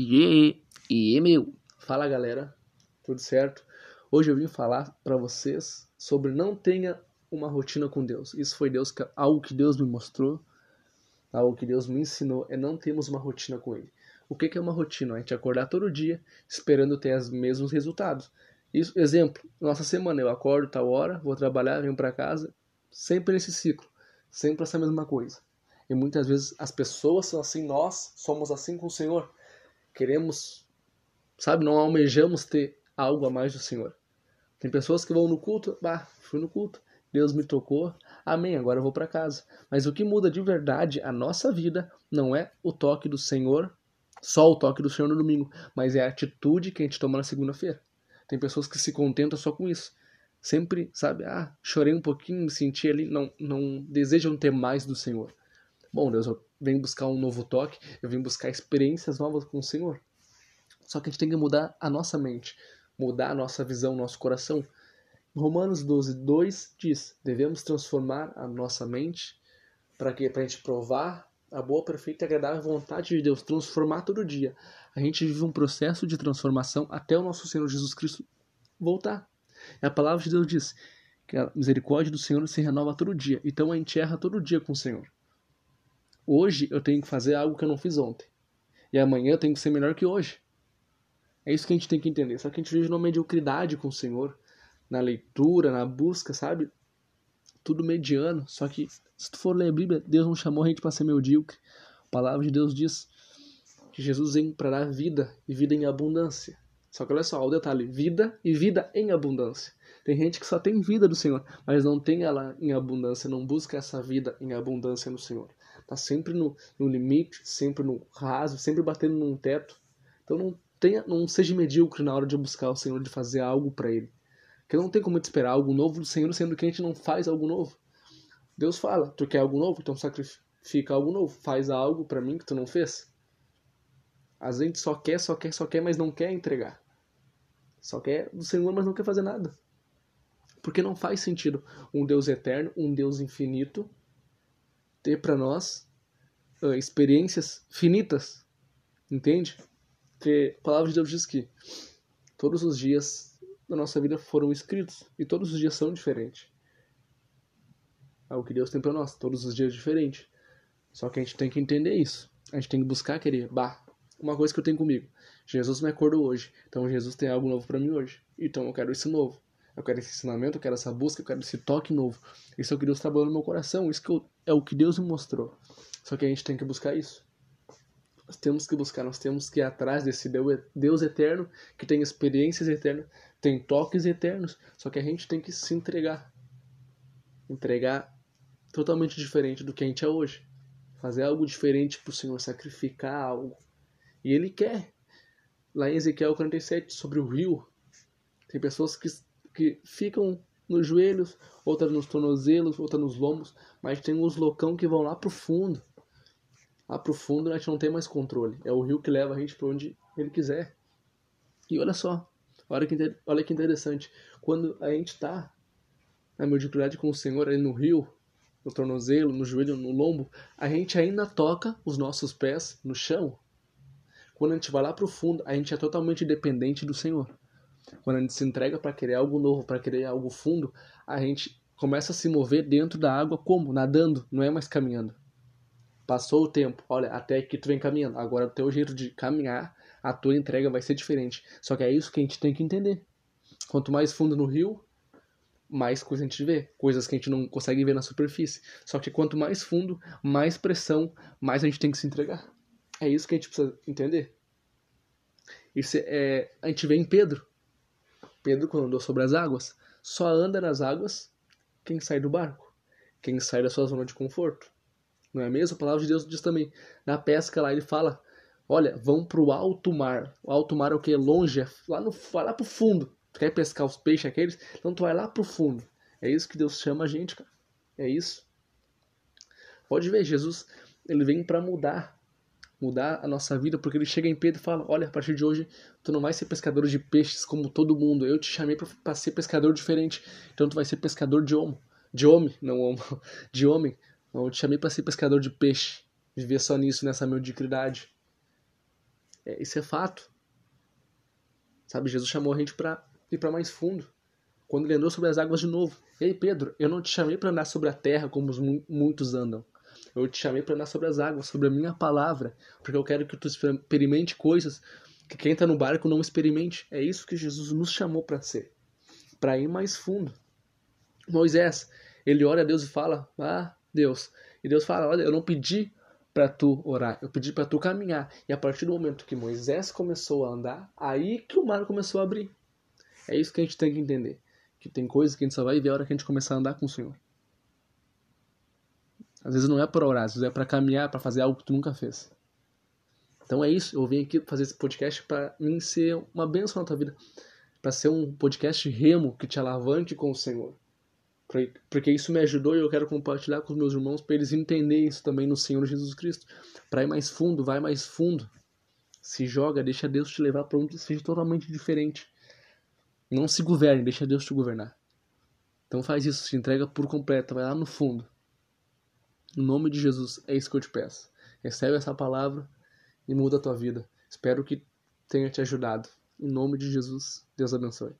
E, e meu, fala galera, tudo certo? Hoje eu vim falar para vocês sobre não tenha uma rotina com Deus. Isso foi Deus, algo que Deus me mostrou, algo que Deus me ensinou, é não termos uma rotina com Ele. O que é uma rotina? A gente acordar todo dia esperando ter os mesmos resultados. Isso, exemplo, nossa semana, eu acordo tal hora, vou trabalhar, venho para casa, sempre nesse ciclo, sempre essa mesma coisa. E muitas vezes as pessoas são assim, nós somos assim com o Senhor queremos, sabe, não almejamos ter algo a mais do Senhor. Tem pessoas que vão no culto, bah, fui no culto, Deus me tocou, amém, agora eu vou para casa. Mas o que muda de verdade a nossa vida não é o toque do Senhor, só o toque do Senhor no domingo, mas é a atitude que a gente toma na segunda-feira. Tem pessoas que se contentam só com isso. Sempre, sabe, ah, chorei um pouquinho, me senti ali, não, não desejam ter mais do Senhor. Bom, Deus, eu venho buscar um novo toque, eu vim buscar experiências novas com o Senhor. Só que a gente tem que mudar a nossa mente, mudar a nossa visão, nosso coração. Romanos 12, 2 diz: devemos transformar a nossa mente para que Para a gente provar a boa, perfeita e agradável vontade de Deus, transformar todo dia. A gente vive um processo de transformação até o nosso Senhor Jesus Cristo voltar. E a palavra de Deus diz que a misericórdia do Senhor se renova todo dia. Então a gente erra todo dia com o Senhor. Hoje eu tenho que fazer algo que eu não fiz ontem. E amanhã eu tenho que ser melhor que hoje. É isso que a gente tem que entender. Só que a gente vive numa mediocridade com o Senhor, na leitura, na busca, sabe? Tudo mediano. Só que se tu for ler a Bíblia, Deus não chamou a gente para ser medíocre. A palavra de Deus diz que Jesus dar vida e vida em abundância. Só que olha só, o detalhe: vida e vida em abundância. Tem gente que só tem vida do Senhor, mas não tem ela em abundância, não busca essa vida em abundância no Senhor tá sempre no, no limite, sempre no raso, sempre batendo num teto. Então não tenha, não seja medíocre na hora de buscar o Senhor, de fazer algo para Ele. Porque não tem como te esperar algo novo do Senhor, sendo que a gente não faz algo novo. Deus fala, tu quer algo novo? Então sacrifica algo novo. Faz algo para mim que tu não fez. A gente só quer, só quer, só quer, mas não quer entregar. Só quer do Senhor, mas não quer fazer nada. Porque não faz sentido um Deus eterno, um Deus infinito, ter para nós uh, experiências finitas, entende? Porque a palavra de Deus diz que todos os dias da nossa vida foram escritos e todos os dias são diferentes. É o que Deus tem para nós, todos os dias diferentes. Só que a gente tem que entender isso. A gente tem que buscar querer. Bah, uma coisa que eu tenho comigo. Jesus me acordou hoje. Então Jesus tem algo novo para mim hoje. Então eu quero isso novo. Eu quero esse ensinamento, eu quero essa busca, eu quero esse toque novo. Isso é o que Deus trabalhou no meu coração, isso eu, é o que Deus me mostrou. Só que a gente tem que buscar isso. Nós temos que buscar, nós temos que ir atrás desse Deus eterno, que tem experiências eternas, tem toques eternos. Só que a gente tem que se entregar. Entregar totalmente diferente do que a gente é hoje. Fazer algo diferente para o Senhor, sacrificar algo. E Ele quer. Lá em Ezequiel 47, sobre o rio, tem pessoas que que ficam nos joelhos, outras nos tornozelos, outras nos lombos, mas tem uns loucão que vão lá pro fundo. Lá pro fundo a gente não tem mais controle. É o rio que leva a gente para onde ele quiser. E olha só, olha que, olha que interessante. Quando a gente tá na mediocridade com o Senhor ali no rio, no tornozelo, no joelho, no lombo, a gente ainda toca os nossos pés no chão. Quando a gente vai lá pro fundo, a gente é totalmente dependente do Senhor. Quando a gente se entrega para querer algo novo, para querer algo fundo, a gente começa a se mover dentro da água como? Nadando, não é mais caminhando. Passou o tempo, olha, até que tu vem caminhando. Agora o teu jeito de caminhar, a tua entrega vai ser diferente. Só que é isso que a gente tem que entender. Quanto mais fundo no rio, mais coisa a gente vê, coisas que a gente não consegue ver na superfície. Só que quanto mais fundo, mais pressão, mais a gente tem que se entregar. É isso que a gente precisa entender. Isso é, a gente vê em Pedro. Pedro, quando andou sobre as águas, só anda nas águas quem sai do barco, quem sai da sua zona de conforto. Não é mesmo? A palavra de Deus diz também. Na pesca lá ele fala: olha, vão pro alto mar. O alto mar é o que? Longe, é lá, no, lá fundo. Tu quer pescar os peixes aqueles? Então tu vai lá pro fundo. É isso que Deus chama a gente, cara. É isso. Pode ver, Jesus, ele vem para mudar mudar a nossa vida, porque ele chega em Pedro e fala: Olha, a partir de hoje tu não vai ser pescador de peixes como todo mundo. Eu te chamei para ser pescador diferente. Então tu vai ser pescador de homem. De homem, não homem. De homem. Não, eu te chamei para ser pescador de peixe. Viver só nisso, nessa mediocridade. É, isso é fato. Sabe, Jesus chamou a gente para ir para mais fundo. Quando ele andou sobre as águas de novo. Ei, Pedro, eu não te chamei para andar sobre a terra como os muitos andam. Eu te chamei para andar sobre as águas, sobre a minha palavra, porque eu quero que tu experimente coisas que quem está no barco não experimente. É isso que Jesus nos chamou para ser, para ir mais fundo. Moisés, ele ora a Deus e fala: "Ah, Deus". E Deus fala: "Olha, eu não pedi para tu orar, eu pedi para tu caminhar". E a partir do momento que Moisés começou a andar, aí que o mar começou a abrir. É isso que a gente tem que entender, que tem coisas que a gente só vai ver a hora que a gente começar a andar com o Senhor. Às vezes não é para orar, às vezes é para caminhar, para fazer algo que tu nunca fez. Então é isso, eu vim aqui fazer esse podcast para mim ser uma bênção na tua vida, para ser um podcast remo que te alavanque com o Senhor. Porque isso me ajudou e eu quero compartilhar com os meus irmãos para eles entenderem isso também no Senhor Jesus Cristo. Para ir mais fundo, vai mais fundo. Se joga, deixa Deus te levar para onde seja totalmente diferente. Não se governe, deixa Deus te governar. Então faz isso, se entrega por completo, vai lá no fundo. Em nome de Jesus, é isso que eu te peço. Recebe essa palavra e muda a tua vida. Espero que tenha te ajudado. Em nome de Jesus, Deus abençoe.